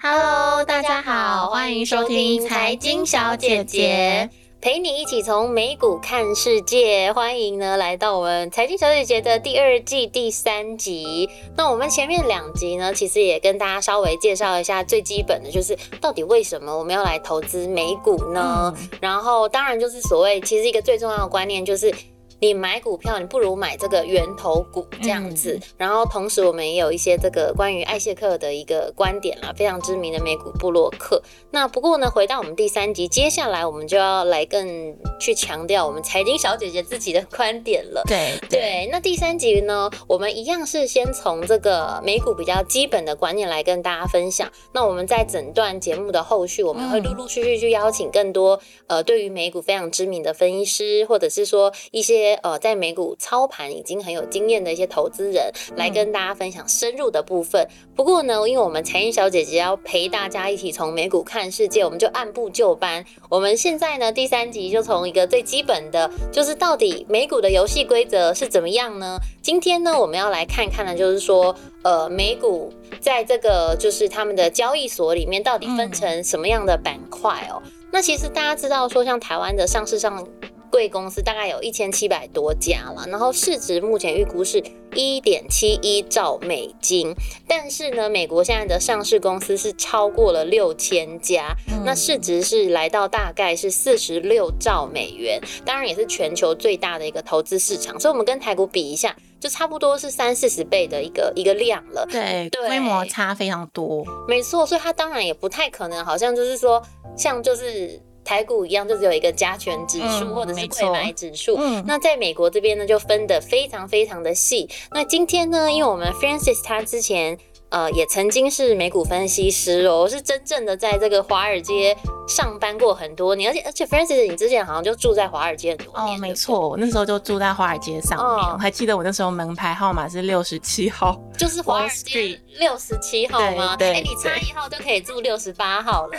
Hello，大家好，欢迎收听财经小姐姐，陪你一起从美股看世界。欢迎呢来到我们财经小姐姐的第二季第三集。那我们前面两集呢，其实也跟大家稍微介绍一下最基本的，就是到底为什么我们要来投资美股呢？嗯、然后当然就是所谓，其实一个最重要的观念就是。你买股票，你不如买这个源头股这样子。嗯、然后同时，我们也有一些这个关于艾谢克的一个观点啦，非常知名的美股布洛克。那不过呢，回到我们第三集，接下来我们就要来更去强调我们财经小姐姐自己的观点了。对对，对。那第三集呢，我们一样是先从这个美股比较基本的观念来跟大家分享。那我们在整段节目的后续，我们会陆陆续续去邀请更多呃，对于美股非常知名的分析师，或者是说一些。呃，在美股操盘已经很有经验的一些投资人来跟大家分享深入的部分。不过呢，因为我们财经小姐姐要陪大家一起从美股看世界，我们就按部就班。我们现在呢，第三集就从一个最基本的，就是到底美股的游戏规则是怎么样呢？今天呢，我们要来看看的，就是说，呃，美股在这个就是他们的交易所里面到底分成什么样的板块哦。那其实大家知道说，像台湾的上市上。贵公司大概有一千七百多家了，然后市值目前预估是一点七一兆美金。但是呢，美国现在的上市公司是超过了六千家，嗯、那市值是来到大概是四十六兆美元，当然也是全球最大的一个投资市场。所以，我们跟台股比一下，就差不多是三四十倍的一个一个量了。对，对，规模差非常多。没错，所以它当然也不太可能，好像就是说，像就是。台股一样，就只有一个加权指数、嗯、或者是柜买指数。嗯、那在美国这边呢，就分得非常非常的细。那今天呢，因为我们 Francis 他之前。呃，也曾经是美股分析师哦，是真正的在这个华尔街上班过很多年，而且而且，Francis，你之前好像就住在华尔街很多年。哦，没错，我那时候就住在华尔街上面，哦、我还记得我那时候门牌号码是六十七号，就是华尔街六十七号吗？对，哎、欸，你差一号就可以住六十八号了。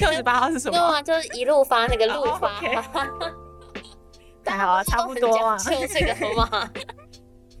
六十八号是什么？对啊，就是一路发那个路发。太好啊，差不多啊，就这个嘛。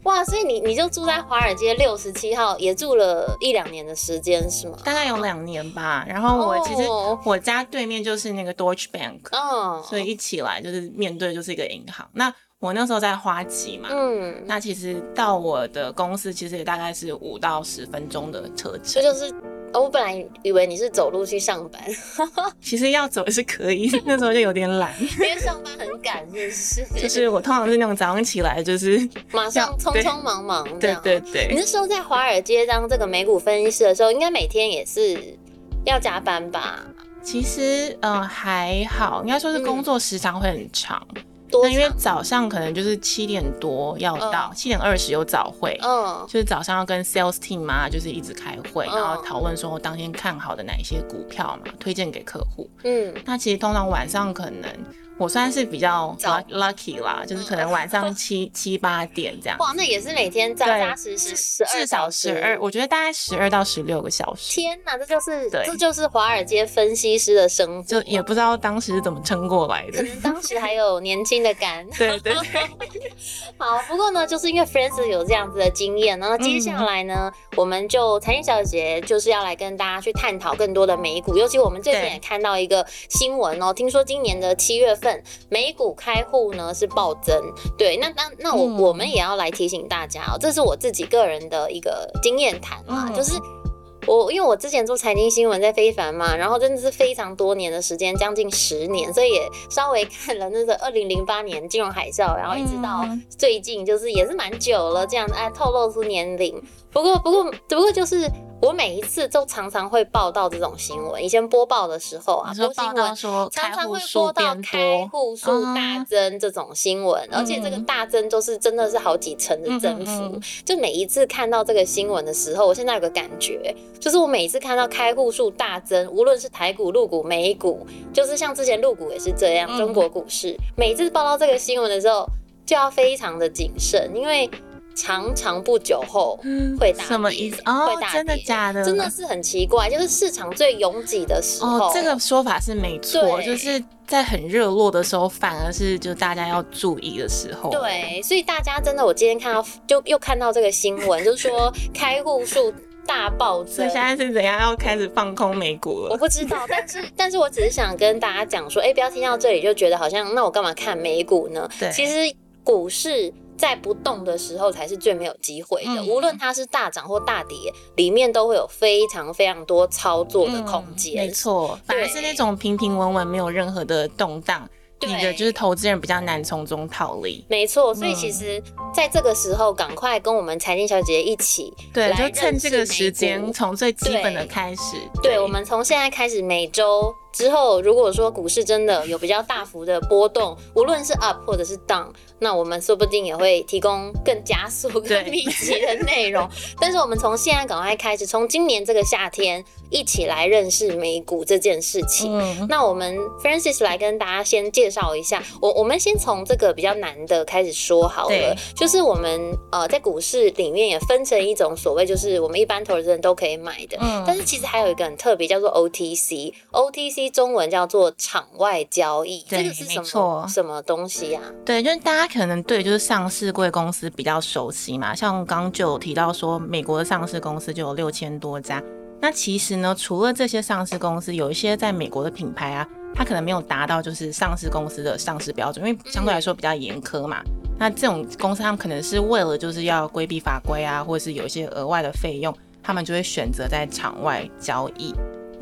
哇，所以你你就住在华尔街六十七号，也住了一两年的时间是吗？大概有两年吧。然后我其实我家对面就是那个 Deutsche Bank，嗯，所以一起来就是面对就是一个银行。那我那时候在花旗嘛，嗯，那其实到我的公司其实也大概是五到十分钟的车程，这就是。我本来以为你是走路去上班，其实要走也是可以，那时候就有点懒，因为上班很赶，是不是？就是我通常是那种早上起来就是马上匆匆忙忙这样。对对对。你那时候在华尔街当这个美股分析师的时候，应该每天也是要加班吧？其实嗯、呃、还好，应该说是工作时长会很长。嗯那因为早上可能就是七点多要到，七点二十有早会，嗯，就是早上要跟 sales team 嘛，就是一直开会，然后讨论说我当天看好的哪一些股票嘛，推荐给客户。嗯，那其实通常晚上可能。我算是比较 lucky 啦，就是可能晚上七七八点这样。哇，那也是每天扎扎实实十二，至少十二，我觉得大概十二到十六个小时。天哪，这就是，这就是华尔街分析师的生活。就也不知道当时是怎么撑过来的。可能当时还有年轻的肝。对对对。好，不过呢，就是因为 Francis 有这样子的经验，然后接下来呢，嗯、我们就财经小姐就是要来跟大家去探讨更多的美股，尤其我们最近也看到一个新闻哦，听说今年的七月份。份美股开户呢是暴增，对，那那那我、嗯、我们也要来提醒大家哦，这是我自己个人的一个经验谈啊，嗯、就是我因为我之前做财经新闻在非凡嘛，然后真的是非常多年的时间，将近十年，所以也稍微看了那个二零零八年金融海啸，然后一直到最近，就是也是蛮久了这样子，哎，透露出年龄。不过不过不过就是。我每一次都常常会报道这种新闻。以前播报的时候啊，播新闻常常会播到开户数大增这种新闻，嗯、而且这个大增都是真的是好几成的增幅。就每一次看到这个新闻的时候，我现在有个感觉，就是我每一次看到开户数大增，无论是台股、陆股、美股，就是像之前陆股也是这样，中国股市，嗯、每次报道这个新闻的时候，就要非常的谨慎，因为。常常不久后会大跌，什么意思？哦，会大跌，真的假的？真的是很奇怪，就是市场最拥挤的时候。哦，这个说法是没错，就是在很热络的时候，反而是就大家要注意的时候。对，所以大家真的，我今天看到就又看到这个新闻，就是说开户数。大暴增。所以现在是怎样要开始放空美股了？我不知道，但是 但是我只是想跟大家讲说，哎、欸，不要听到这里就觉得好像那我干嘛看美股呢？对，其实股市。在不动的时候才是最没有机会的，嗯、无论它是大涨或大跌，里面都会有非常非常多操作的空间。嗯、没错，反而是那种平平稳稳、没有任何的动荡。你的就是投资人比较难从中逃离，没错。所以其实在这个时候，赶快跟我们财经小姐姐一起，对，就趁这个时间，从最基本的开始。对，对，我们从现在开始，每周之后，如果说股市真的有比较大幅的波动，无论是 up 或者是 down，那我们说不定也会提供更加速、更密集的内容。但是我们从现在赶快开始，从今年这个夏天。一起来认识美股这件事情。嗯、那我们 Francis 来跟大家先介绍一下，我我们先从这个比较难的开始说好了。就是我们呃在股市里面也分成一种所谓就是我们一般投资人都可以买的，嗯、但是其实还有一个很特别叫做 OTC，OTC 中文叫做场外交易，对这个是什么错什么东西啊？对，就是大家可能对就是上市贵公司比较熟悉嘛，像刚就有提到说美国的上市公司就有六千多家。那其实呢，除了这些上市公司，有一些在美国的品牌啊，它可能没有达到就是上市公司的上市标准，因为相对来说比较严苛嘛。那这种公司他们可能是为了就是要规避法规啊，或者是有一些额外的费用，他们就会选择在场外交易。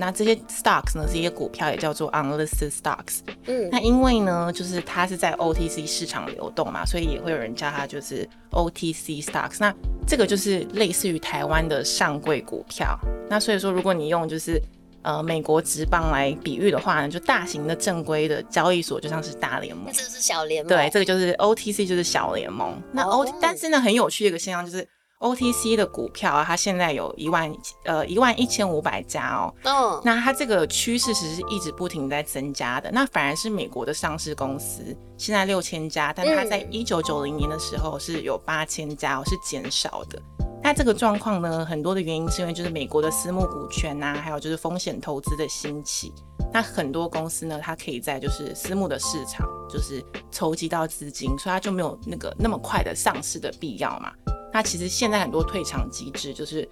那这些 stocks 呢，这些股票，也叫做 unlisted stocks。嗯，那因为呢，就是它是在 OTC 市场流动嘛，所以也会有人叫它就是 OTC stocks。那这个就是类似于台湾的上柜股票。那所以说，如果你用就是呃美国职棒来比喻的话呢，就大型的正规的交易所就像是大联盟。这个是小联盟。对，这个就是 OTC 就是小联盟。那 O，、oh. 但是呢，很有趣的一个现象就是。OTC 的股票啊，它现在有一万呃一万一千五百家哦。嗯。Oh. 那它这个趋势其实是一直不停在增加的。那反而是美国的上市公司现在六千家，但它在一九九零年的时候是有八千家哦，是减少的。那这个状况呢，很多的原因是因为就是美国的私募股权呐、啊，还有就是风险投资的兴起。那很多公司呢，它可以在就是私募的市场就是筹集到资金，所以它就没有那个那么快的上市的必要嘛。那其实现在很多退场机制，就是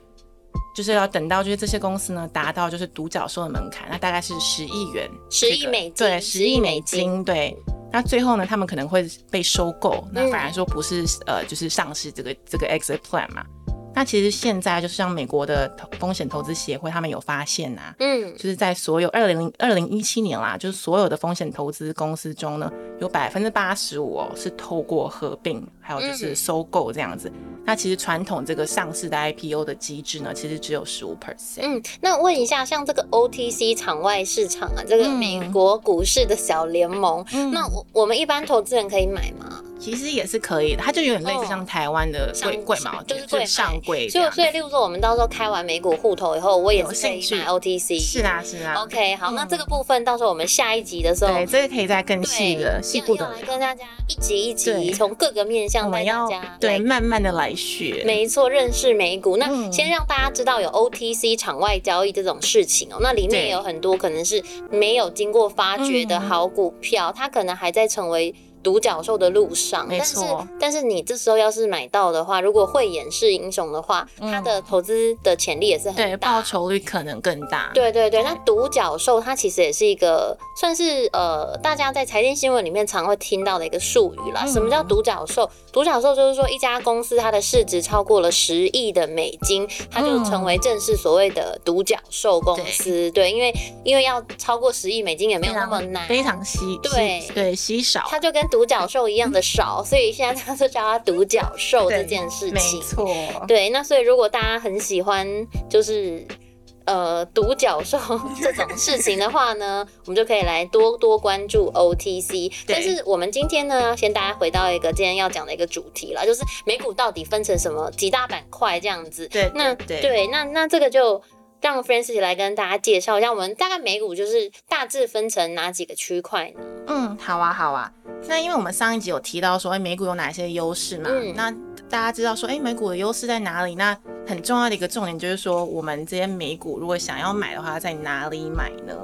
就是要等到就是这些公司呢达到就是独角兽的门槛，那大概是十亿元，十亿美金，对，十亿美金，对。那最后呢，他们可能会被收购，那反而说不是呃，就是上市这个这个 exit plan 嘛。那其实现在就是像美国的风险投资协会，他们有发现啊，嗯，就是在所有二零零二零一七年啦，就是所有的风险投资公司中呢，有百分之八十五哦是透过合并，还有就是收购这样子。那其实传统这个上市的 IPO 的机制呢，其实只有十五 percent。嗯，那问一下，像这个 OTC 场外市场啊，这个美国股市的小联盟，嗯、那我我们一般投资人可以买吗？其实也是可以的，它就有点类似像台湾的柜柜嘛，就是柜上柜。所以所以，例如说我们到时候开完美股户头以后，我也是可以买 OTC。是啊是啊。OK，好，嗯、那这个部分到时候我们下一集的时候，对，这个可以再更细的细部的来跟大家一集一集从各个面向带大家对慢慢的来。学没错，认识美股。那先让大家知道有 OTC 场外交易这种事情哦。那里面有很多可能是没有经过发掘的好股票，它可能还在成为。独角兽的路上，没错。但是，但是你这时候要是买到的话，如果慧眼是英雄的话，嗯、它的投资的潜力也是很大，对，报酬率可能更大。对对对，对那独角兽它其实也是一个算是呃，大家在财经新闻里面常会听到的一个术语啦。嗯、什么叫独角兽？独角兽就是说一家公司它的市值超过了十亿的美金，它就成为正式所谓的独角兽公司。对，对，因为因为要超过十亿美金也没有那么难，非常稀，对对稀少，它就跟独角兽一样的少，所以现在大家都叫它独角兽这件事情。没错，对。那所以如果大家很喜欢就是呃独角兽这种事情的话呢，我们就可以来多多关注 OTC。但是我们今天呢，先大家回到一个今天要讲的一个主题了，就是美股到底分成什么几大板块这样子。对，那对，对，那那这个就。让 Frances 来跟大家介绍一下，我们大概美股就是大致分成哪几个区块呢？嗯，好啊，好啊。那因为我们上一集有提到说，哎，美股有哪些优势嘛？嗯、那大家知道说，哎，美股的优势在哪里？那很重要的一个重点就是说，我们这些美股如果想要买的话，在哪里买呢？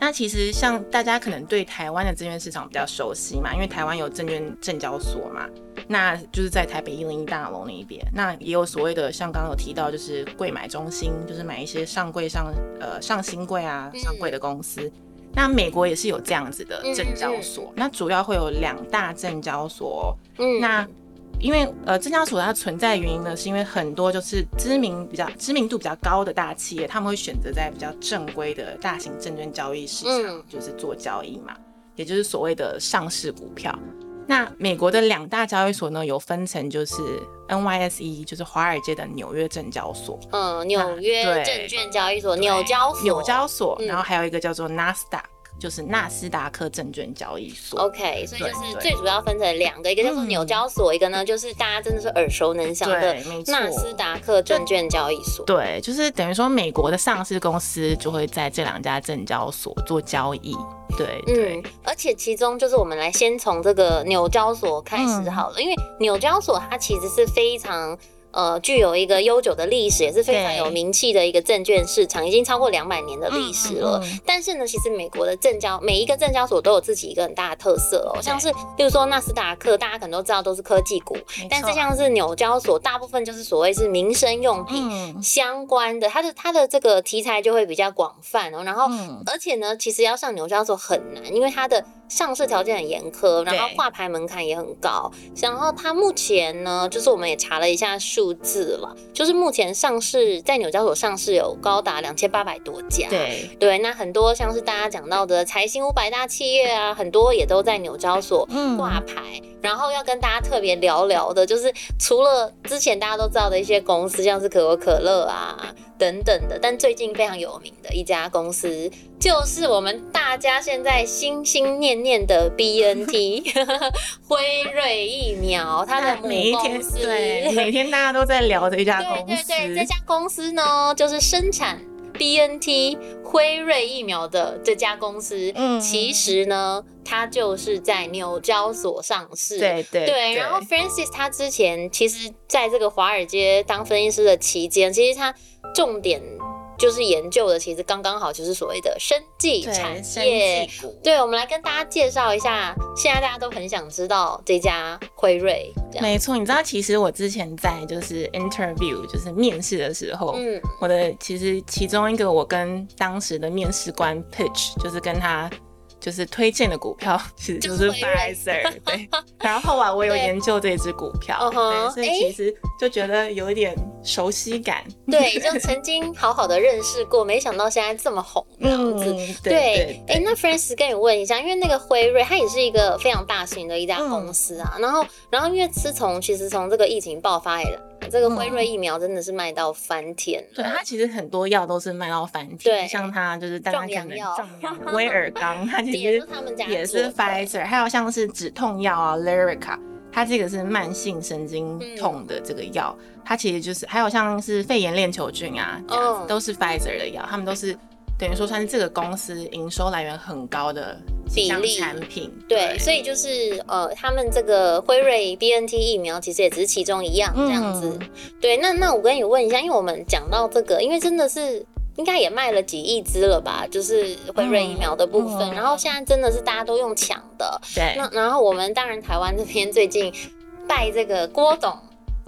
那其实像大家可能对台湾的证券市场比较熟悉嘛，因为台湾有证券证交所嘛。那就是在台北一零一大楼那一边，那也有所谓的，像刚刚有提到，就是柜买中心，就是买一些上柜上呃上新柜啊上柜的公司。那美国也是有这样子的证交所，嗯、那主要会有两大证交所。嗯，那因为呃证交所它存在的原因呢，是因为很多就是知名比较知名度比较高的大企业，他们会选择在比较正规的大型证券交易市场，嗯、就是做交易嘛，也就是所谓的上市股票。那美国的两大交易所呢，有分成就是 NYSE，就是华尔街的纽约证交所。嗯，纽约证券交易所，纽交所。纽交所，然后还有一个叫做纳斯达克，就是纳斯达克证券交易所。OK，所以就是最主要分成两个，一个叫做纽交所，一个呢就是大家真的是耳熟能详的纳斯达克证券交易所。对，就是等于说美国的上市公司就会在这两家证交所做交易。对，对，嗯，而且其中就是我们来先从这个纽交所开始好了，嗯、因为纽交所它其实是非常。呃，具有一个悠久的历史，也是非常有名气的一个证券市场，已经超过两百年的历史了。嗯嗯嗯、但是呢，其实美国的证交每一个证交所都有自己一个很大的特色哦，像是比如说纳斯达克，大家可能都知道都是科技股，但是像是纽交所，大部分就是所谓是民生用品相关的，它的它的这个题材就会比较广泛哦。然后，嗯、而且呢，其实要上纽交所很难，因为它的。上市条件很严苛，然后挂牌门槛也很高。然后它目前呢，就是我们也查了一下数字了，就是目前上市在纽交所上市有高达两千八百多家。对对，那很多像是大家讲到的财新五百大企业啊，很多也都在纽交所挂牌。嗯、然后要跟大家特别聊聊的，就是除了之前大家都知道的一些公司，像是可口可乐啊。等等的，但最近非常有名的一家公司，就是我们大家现在心心念念的 BNT 辉瑞疫苗，它的母公司，对，每天大家都在聊的一家 公司。对对对，这家公司呢，就是生产 BNT 辉瑞疫苗的这家公司。嗯，其实呢，它就是在纽交所上市。对对对，对。然后 Francis 他之前其实在这个华尔街当分析师的期间，其实他。重点就是研究的，其实刚刚好就是所谓的生技产业。对，我们来跟大家介绍一下，现在大家都很想知道这家辉瑞。没错，你知道，其实我之前在就是 interview，就是面试的时候，嗯，我的其实其中一个我跟当时的面试官 pitch，就是跟他。就是推荐的股票其实就是 Pfizer，对。然后后来我有研究这只股票，对，所以其实就觉得有一点熟悉感。对，就曾经好好的认识过，没想到现在这么红这样子。嗯、对，哎，那 Francis 跟你问一下，因为那个辉瑞它也是一个非常大型的一家公司啊，嗯、然后然后因为自从其实从这个疫情爆发以来。这个辉瑞疫苗真的是卖到翻天，对，它其实很多药都是卖到翻天，对，像它就是大家可能壮阳 威尔刚，它其实也是 Pfizer，还有像是止痛药啊 Lyrica，它这个是慢性神经痛的这个药，它其实就是还有像是肺炎链球菌啊，这样子都是 Pfizer 的药，他们都是。等于说算是这个公司营收来源很高的比例产品，对，对，所以就是呃，他们这个辉瑞 BNT 疫苗其实也只是其中一样这样子，嗯、对。那那我跟你问一下，因为我们讲到这个，因为真的是应该也卖了几亿支了吧，就是辉瑞疫苗的部分，嗯、然后现在真的是大家都用抢的，对。那然后我们当然台湾这边最近拜这个郭董。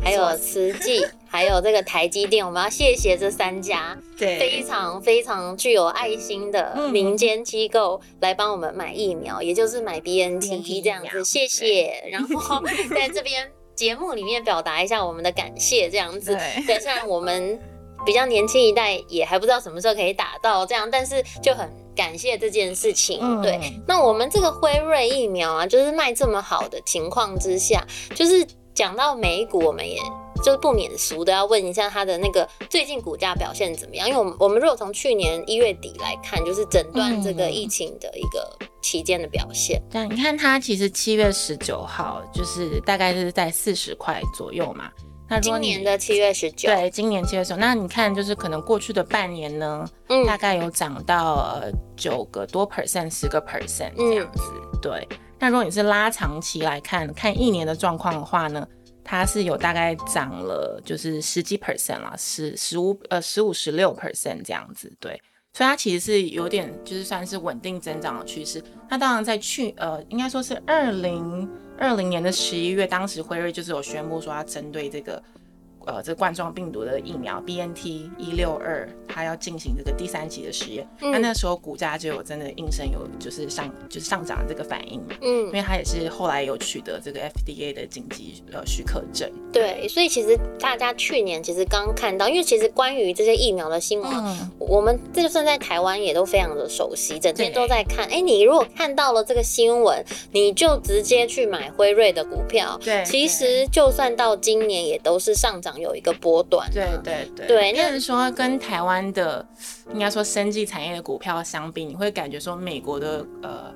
还有慈济，还有这个台积电，我们要谢谢这三家非常非常具有爱心的民间机构来帮我们买疫苗，也就是买 BNT 这样子，谢谢。然后在这边节目里面表达一下我们的感谢，这样子。对，虽然我们比较年轻一代也还不知道什么时候可以打到这样，但是就很感谢这件事情。对，那我们这个辉瑞疫苗啊，就是卖这么好的情况之下，就是。讲到美股，我们也就是不免俗的要问一下它的那个最近股价表现怎么样？因为我们我们如果从去年一月底来看，就是整段这个疫情的一个期间的表现。对、嗯，你看它其实七月十九号就是大概是在四十块左右嘛。那今年的七月十九，对，今年七月十九。那你看就是可能过去的半年呢，嗯，大概有涨到九个多 percent，十个 percent 这样子，嗯、对。那如果你是拉长期来看，看一年的状况的话呢，它是有大概涨了，就是十几 percent 啦，十十五呃十五十六 percent 这样子，对，所以它其实是有点就是算是稳定增长的趋势。那当然在去呃应该说是二零二零年的十一月，当时辉瑞就是有宣布说要针对这个。呃，这冠状病毒的疫苗 BNT 一六二，它要进行这个第三期的实验，那、嗯、那时候股价就有真的应声有就是上就是上涨这个反应嘛，嗯，因为它也是后来有取得这个 FDA 的紧急呃许可证。对，所以其实大家去年其实刚看到，因为其实关于这些疫苗的新闻，嗯、我们这就算在台湾也都非常的熟悉，整天都在看。哎对，你如果看到了这个新闻，你就直接去买辉瑞的股票。对，其实就算到今年也都是上涨。有一个波段，对对对，对，那是说跟台湾的应该说生技产业的股票相比，你会感觉说美国的呃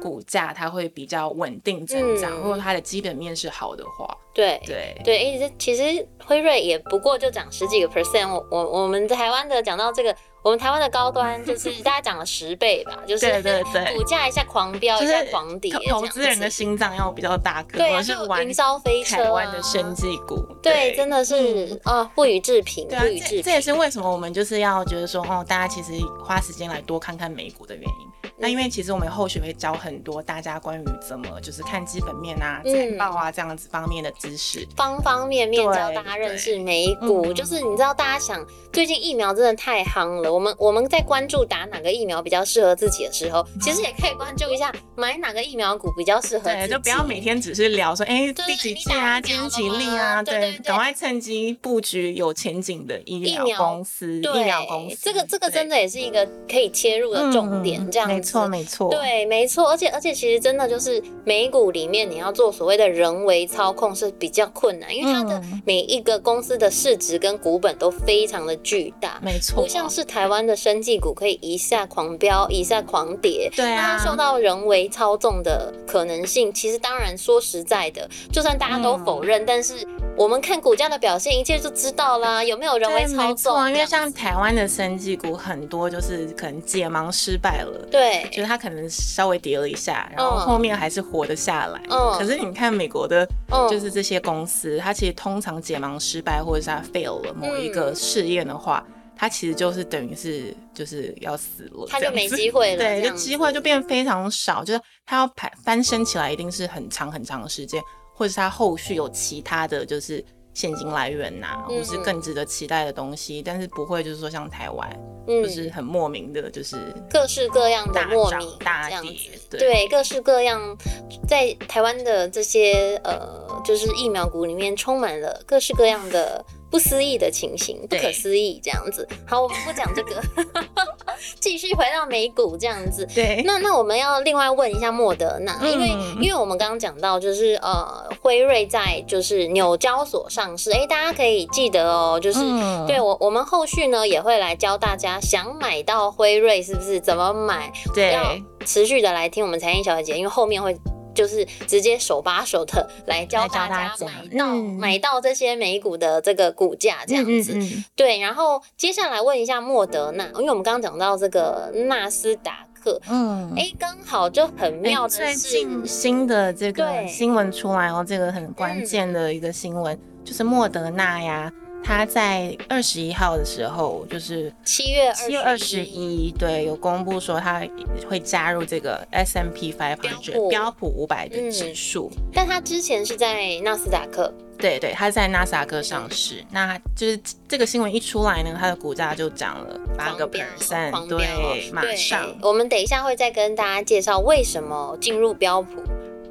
股价它会比较稳定增长，嗯、如果它的基本面是好的话，对对。对，哎，这其实辉瑞也不过就涨十几个 percent，我我我们台湾的讲到这个。我们台湾的高端就是 大家讲了十倍吧，就是对对对，股价一下狂飙，一下狂跌，投资人的心脏要比较大颗，对，是云霄飞车，台湾的生技股，对，真的是啊，不予置评，不予置评。这也是为什么我们就是要觉得说，哦，大家其实花时间来多看看美股的原因。那因为其实我们后续会教很多大家关于怎么就是看基本面啊、财报啊这样子方面的知识，方方面面教大家认识美股。就是你知道，大家想最近疫苗真的太夯了，我们我们在关注打哪个疫苗比较适合自己的时候，其实也可以关注一下买哪个疫苗股比较适合自己。对，就不要每天只是聊说，哎，第几季啊，今天几例啊，对，赶快趁机布局有前景的医疗公司、疫苗公司。这个这个真的也是一个可以切入的重点，这样子。没错，没错。对，没错。而且而且，其实真的就是美股里面，你要做所谓的人为操控是比较困难，因为它的每一个公司的市值跟股本都非常的巨大。没错。不像是台湾的生技股可以一下狂飙，一下狂跌。对啊。受到人为操纵的可能性，其实当然说实在的，就算大家都否认，但是我们看股价的表现，一切就知道啦，有没有人为操纵？因为像台湾的生技股很多就是可能解盲失败了。对。就是它可能稍微跌了一下，然后后面还是活得下来。嗯。可是你看美国的，就是这些公司，它其实通常解盲失败，或者是它 fail 了某一个试验的话，它其实就是等于是就是要死了，它就没机会了。对，就机会就变非常少，就是它要排翻身起来，一定是很长很长的时间，或者是它后续有其他的就是。现金来源呐、啊，或是更值得期待的东西，嗯、但是不会就是说像台湾，嗯、就是很莫名的，就是各式各样的莫名大跌，对，对，各式各样，在台湾的这些呃，就是疫苗股里面充满了各式各样的。不思议的情形，不可思议这样子。好，我们不讲这个，继续回到美股这样子。对，那那我们要另外问一下莫德纳，因为因为我们刚刚讲到，就是呃，辉瑞在就是纽交所上市，哎，大家可以记得哦，就是对我我们后续呢也会来教大家，想买到辉瑞是不是怎么买？对，要持续的来听我们财经小姐姐，因为后面会。就是直接手把手的来教大家买到买到这些美股的这个股价这样子，对。然后接下来问一下莫德纳，因为我们刚刚讲到这个纳斯达克，嗯，哎，刚好就很妙的是最近新的这个新闻出来哦，这个很关键的一个新闻就是莫德纳呀。他在二十一号的时候，就是七月七月二十一，对，有公布说他会加入这个 S M P 500标普五百的指数，嗯。但他之前是在纳斯达克，对对，他在纳斯达克上市。嗯、那就是这个新闻一出来呢，他的股价就涨了八个 percent，对，马上。我们等一下会再跟大家介绍为什么进入标普。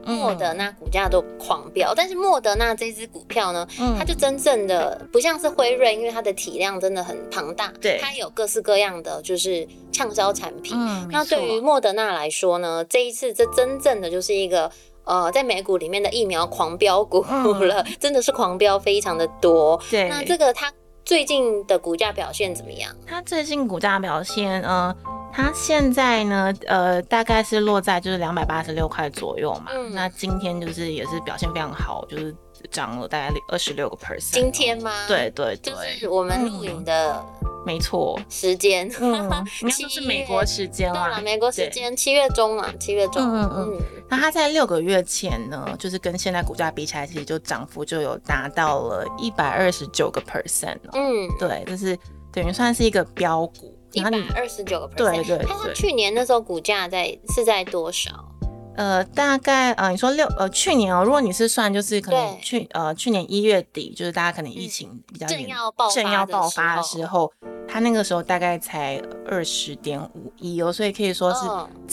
莫德纳股价都狂飙，但是莫德纳这支股票呢，嗯、它就真正的不像是辉瑞，因为它的体量真的很庞大，对，它有各式各样的就是畅销产品。嗯、那对于莫德纳来说呢，这一次这真正的就是一个呃，在美股里面的疫苗狂飙股了，嗯、真的是狂飙非常的多。对，那这个它最近的股价表现怎么样？它最近股价表现，呃。它现在呢，呃，大概是落在就是两百八十六块左右嘛。嗯。那今天就是也是表现非常好，就是涨了大概二十六个 percent。今天吗？对对对。就是我们录影的，没错。时间，嗯，应该是美国时间啦。对了，美国时间七月中嘛，七月中。嗯嗯。那它在六个月前呢，就是跟现在股价比起来，其实就涨幅就有达到了一百二十九个 percent。嗯。对，就是等于算是一个标股。一百二十九个 percent，对对对。它去年那时候股价在是在多少？呃，大概呃，你说六呃，去年哦，如果你是算就是可能去呃去年一月底，就是大家可能疫情比较正要爆正要爆发的时候，它那个时候大概才二十点五亿哦，所以可以说是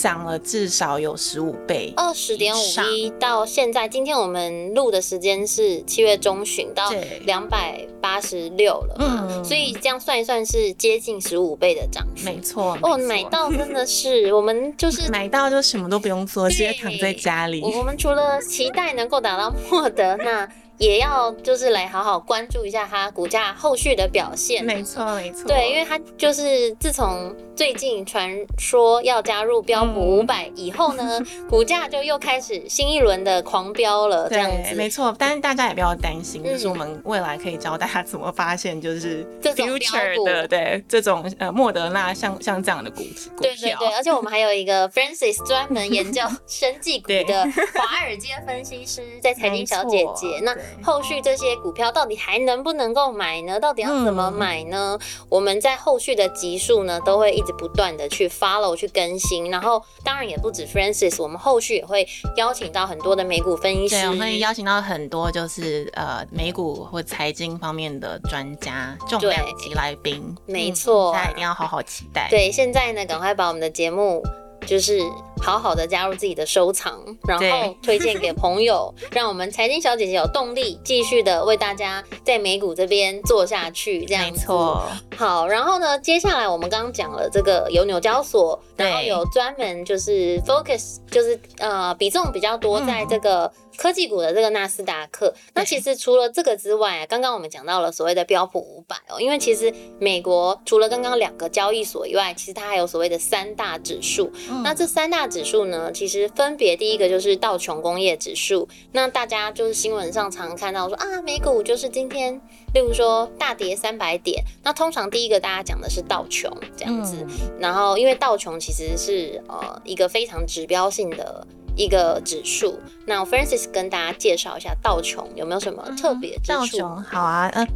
涨了至少有十五倍，二十点五亿到现在，今天我们录的时间是七月中旬到两百八十六了，嗯，所以这样算一算是接近十五倍的涨幅，没错哦，买到真的是我们就是 买到就什么都不用做，直接躺在家里。我们除了期待能够打到莫德纳。也要就是来好好关注一下它股价后续的表现。没错，没错。对，因为它就是自从最近传说要加入标普五百以后呢，嗯、股价就又开始新一轮的狂飙了。这样子，没错。但是大家也不要担心，嗯、就是我们未来可以教大家怎么发现，就是 future 的对这种呃莫德纳像像这样的股股票。对对对，而且我们还有一个 Francis 专门研究 生技股的华尔街分析师，在财经小姐姐 那。后续这些股票到底还能不能够买呢？到底要怎么买呢？嗯、我们在后续的集数呢，都会一直不断的去 follow 去更新。然后当然也不止 Francis，我们后续也会邀请到很多的美股分析师，对，我们会邀请到很多就是呃美股或财经方面的专家重量级来宾。没错，大家一定要好好期待。对，现在呢，赶快把我们的节目。就是好好的加入自己的收藏，然后推荐给朋友，让我们财经小姐姐有动力继续的为大家在美股这边做下去。这样子，没错。好，然后呢，接下来我们刚刚讲了这个有纽交所，然后有专门就是 focus，就是呃比重比较多在这个。科技股的这个纳斯达克，那其实除了这个之外啊，刚刚我们讲到了所谓的标普五百哦，因为其实美国除了刚刚两个交易所以外，其实它还有所谓的三大指数。那这三大指数呢，其实分别第一个就是道琼工业指数，那大家就是新闻上常看到说啊，美股就是今天，例如说大跌三百点，那通常第一个大家讲的是道琼这样子，然后因为道琼其实是呃一个非常指标性的。一个指数，那 Francis 跟大家介绍一下道琼有没有什么特别之处？道琼好啊，嗯、呃，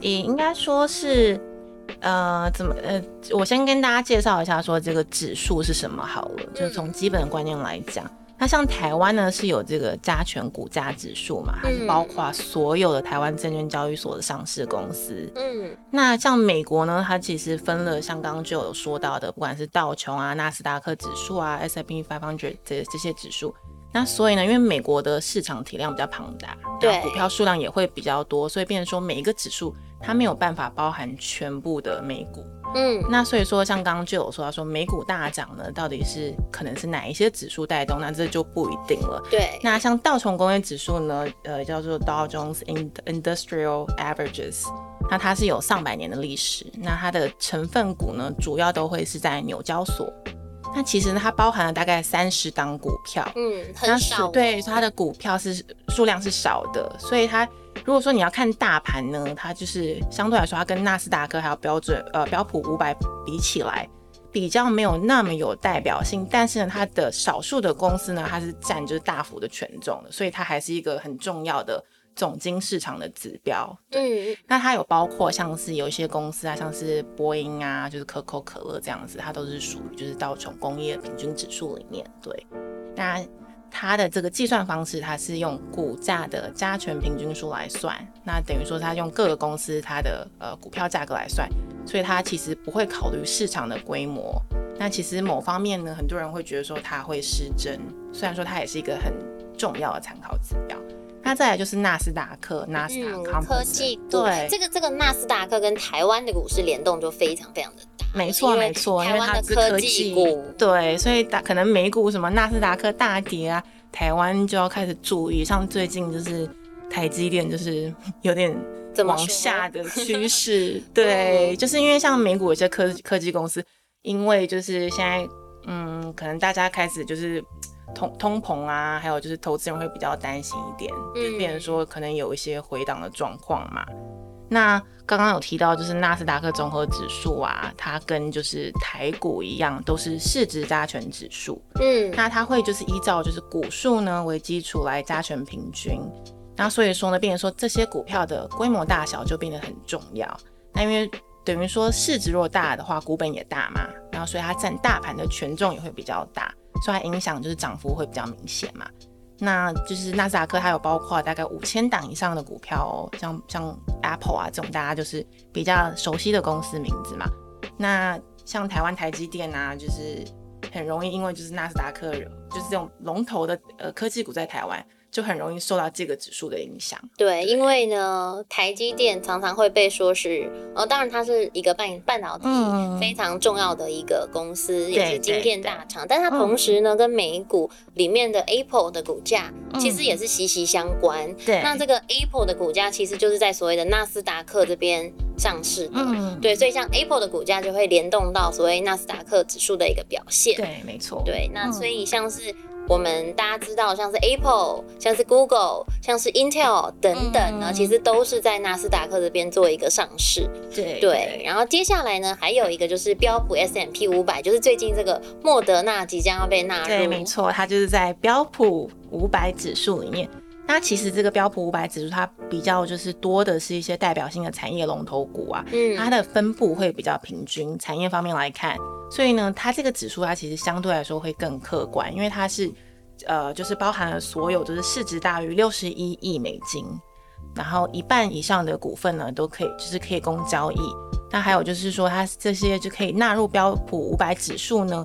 也应该说是，呃，怎么，呃，我先跟大家介绍一下，说这个指数是什么好了，嗯、就是从基本的观念来讲。那像台湾呢，是有这个加权股价指数嘛，它是包括所有的台湾证券交易所的上市公司。嗯，那像美国呢，它其实分了，像刚刚就有说到的，不管是道琼啊、纳斯达克指数啊、S&P 500这这些指数。那所以呢，因为美国的市场体量比较庞大，对，股票数量也会比较多，所以变成说每一个指数它没有办法包含全部的美股。嗯，那所以说，像刚刚就有说到说美股大涨呢，到底是可能是哪一些指数带动？那这就不一定了。对，那像道琼工业指数呢，呃，叫做 Dow Jones Industrial Averages，那它是有上百年的历史，那它的成分股呢，主要都会是在纽交所。那其实呢，它包含了大概三十档股票，嗯，很少。对，它的股票是数量是少的，所以它。如果说你要看大盘呢，它就是相对来说，它跟纳斯达克还有标准呃标普五百比起来，比较没有那么有代表性。但是呢，它的少数的公司呢，它是占就是大幅的权重的，所以它还是一个很重要的总经市场的指标。对，嗯、那它有包括像是有一些公司啊，像是波音啊，就是可口可乐这样子，它都是属于就是道琼工业平均指数里面。对，那。它的这个计算方式，它是用股价的加权平均数来算，那等于说它用各个公司它的呃股票价格来算，所以它其实不会考虑市场的规模。那其实某方面呢，很多人会觉得说它会失真，虽然说它也是一个很重要的参考指标。那再来就是纳斯达克，纳斯达克科技股，对，这个这个纳斯达克跟台湾的股市联动就非常非常的大。没错没错，因为它是科技股，对，所以大可能美股什么纳斯达克大跌啊，台湾就要开始注意。像最近就是台积电就是 有点往下的 趋势，对，就是因为像美股有些科科技公司，因为就是现在嗯，可能大家开始就是通通膨啊，还有就是投资人会比较担心一点，就变成说可能有一些回档的状况嘛。那刚刚有提到，就是纳斯达克综合指数啊，它跟就是台股一样，都是市值加权指数。嗯，那它会就是依照就是股数呢为基础来加权平均。那所以说呢，变成说这些股票的规模大小就变得很重要。那因为等于说市值若大的话，股本也大嘛，然后所以它占大盘的权重也会比较大。所以它影响就是涨幅会比较明显嘛。那就是纳斯达克，它有包括大概五千档以上的股票哦，像像 Apple 啊这种大家就是比较熟悉的公司名字嘛。那像台湾台积电啊，就是很容易因为就是纳斯达克就是这种龙头的呃科技股在台湾。就很容易受到这个指数的影响。对，因为呢，台积电常常会被说是，呃，当然它是一个半半导体非常重要的一个公司，嗯、也是晶片大厂。但它同时呢，嗯、跟美股里面的 Apple 的股价其实也是息息相关。对、嗯，那这个 Apple 的股价其实就是在所谓的纳斯达克这边上市的。嗯，对，所以像 Apple 的股价就会联动到所谓纳斯达克指数的一个表现。对，没错。对，那所以像是。我们大家知道，像是 Apple、像是 Google、像是 Intel 等等呢，嗯、其实都是在纳斯达克这边做一个上市。对对。然后接下来呢，还有一个就是标普 S M P 五百，就是最近这个莫德纳即将要被纳入。对，没错，它就是在标普五百指数里面。那其实这个标普五百指数，它比较就是多的是一些代表性的产业龙头股啊，嗯，它的分布会比较平均，产业方面来看。所以呢，它这个指数它其实相对来说会更客观，因为它是，呃，就是包含了所有就是市值大于六十一亿美金，然后一半以上的股份呢都可以，就是可以供交易。那还有就是说，它这些就可以纳入标普五百指数呢，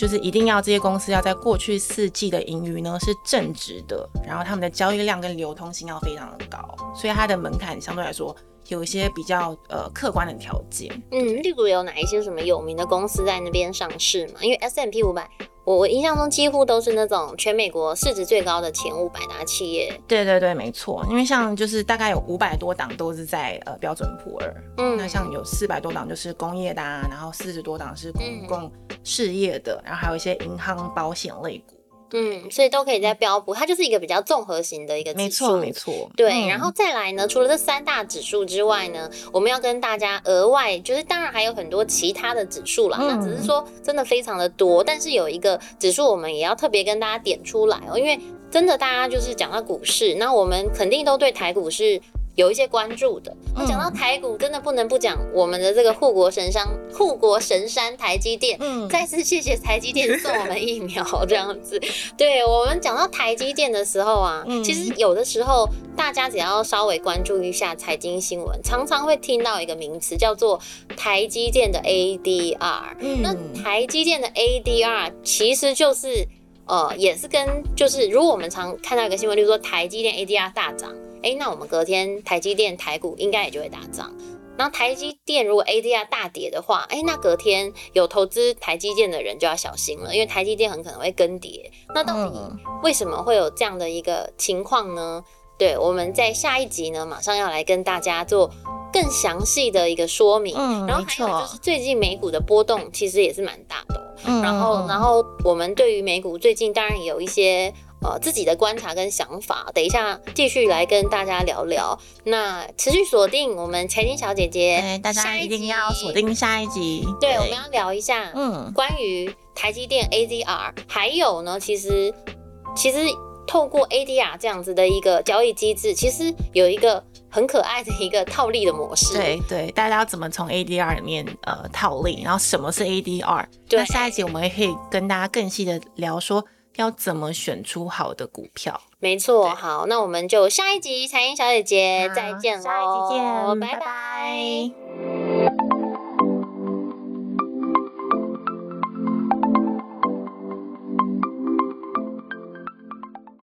就是一定要这些公司要在过去四季的盈余呢是正值的，然后他们的交易量跟流通性要非常的高，所以它的门槛相对来说。有一些比较呃客观的条件，嗯，例如有哪一些什么有名的公司在那边上市嘛？因为 S M P 五百，我我印象中几乎都是那种全美国市值最高的前五百大企业。对对对，没错。因为像就是大概有五百多档都是在呃标准普尔，嗯，那像有四百多档就是工业的啊，然后四十多档是公共事业的，嗯、然后还有一些银行保险类股。嗯，所以都可以在标普，它就是一个比较综合型的一个指数，没错，没错。对，嗯、然后再来呢，除了这三大指数之外呢，我们要跟大家额外，就是当然还有很多其他的指数啦，嗯、那只是说真的非常的多，但是有一个指数我们也要特别跟大家点出来哦，因为真的大家就是讲到股市，那我们肯定都对台股是。有一些关注的，那讲到台股，真的不能不讲我们的这个护国神山，护国神山台积电。嗯，再次谢谢台积电送我们疫苗，这样子。对，我们讲到台积电的时候啊，其实有的时候大家只要稍微关注一下财经新闻，常常会听到一个名词叫做台积电的 ADR。嗯，那台积电的 ADR 其实就是呃，也是跟就是如果我们常看到一个新闻，例如说台积电 ADR 大涨。哎，那我们隔天台积电台股应该也就会大涨。然后台积电如果 ADR 大跌的话，哎，那隔天有投资台积电的人就要小心了，因为台积电很可能会跟跌。那到底为什么会有这样的一个情况呢？对，我们在下一集呢，马上要来跟大家做更详细的一个说明。嗯，然后还有就是最近美股的波动其实也是蛮大的。嗯，然后然后我们对于美股最近当然也有一些。呃，自己的观察跟想法，等一下继续来跟大家聊聊。那持续锁定我们财经小姐姐，对，大家一定要锁定下一集。对，对，我们要聊一下，嗯，关于台积电 ADR，还有呢，其实其实透过 ADR 这样子的一个交易机制，其实有一个很可爱的一个套利的模式。对对，大家要怎么从 ADR 里面呃套利，然后什么是 ADR？对，那下一集我们也可以跟大家更细的聊说。要怎么选出好的股票？没错，好，那我们就下一集财经小姐姐再见喽，下一集见，拜拜。拜拜。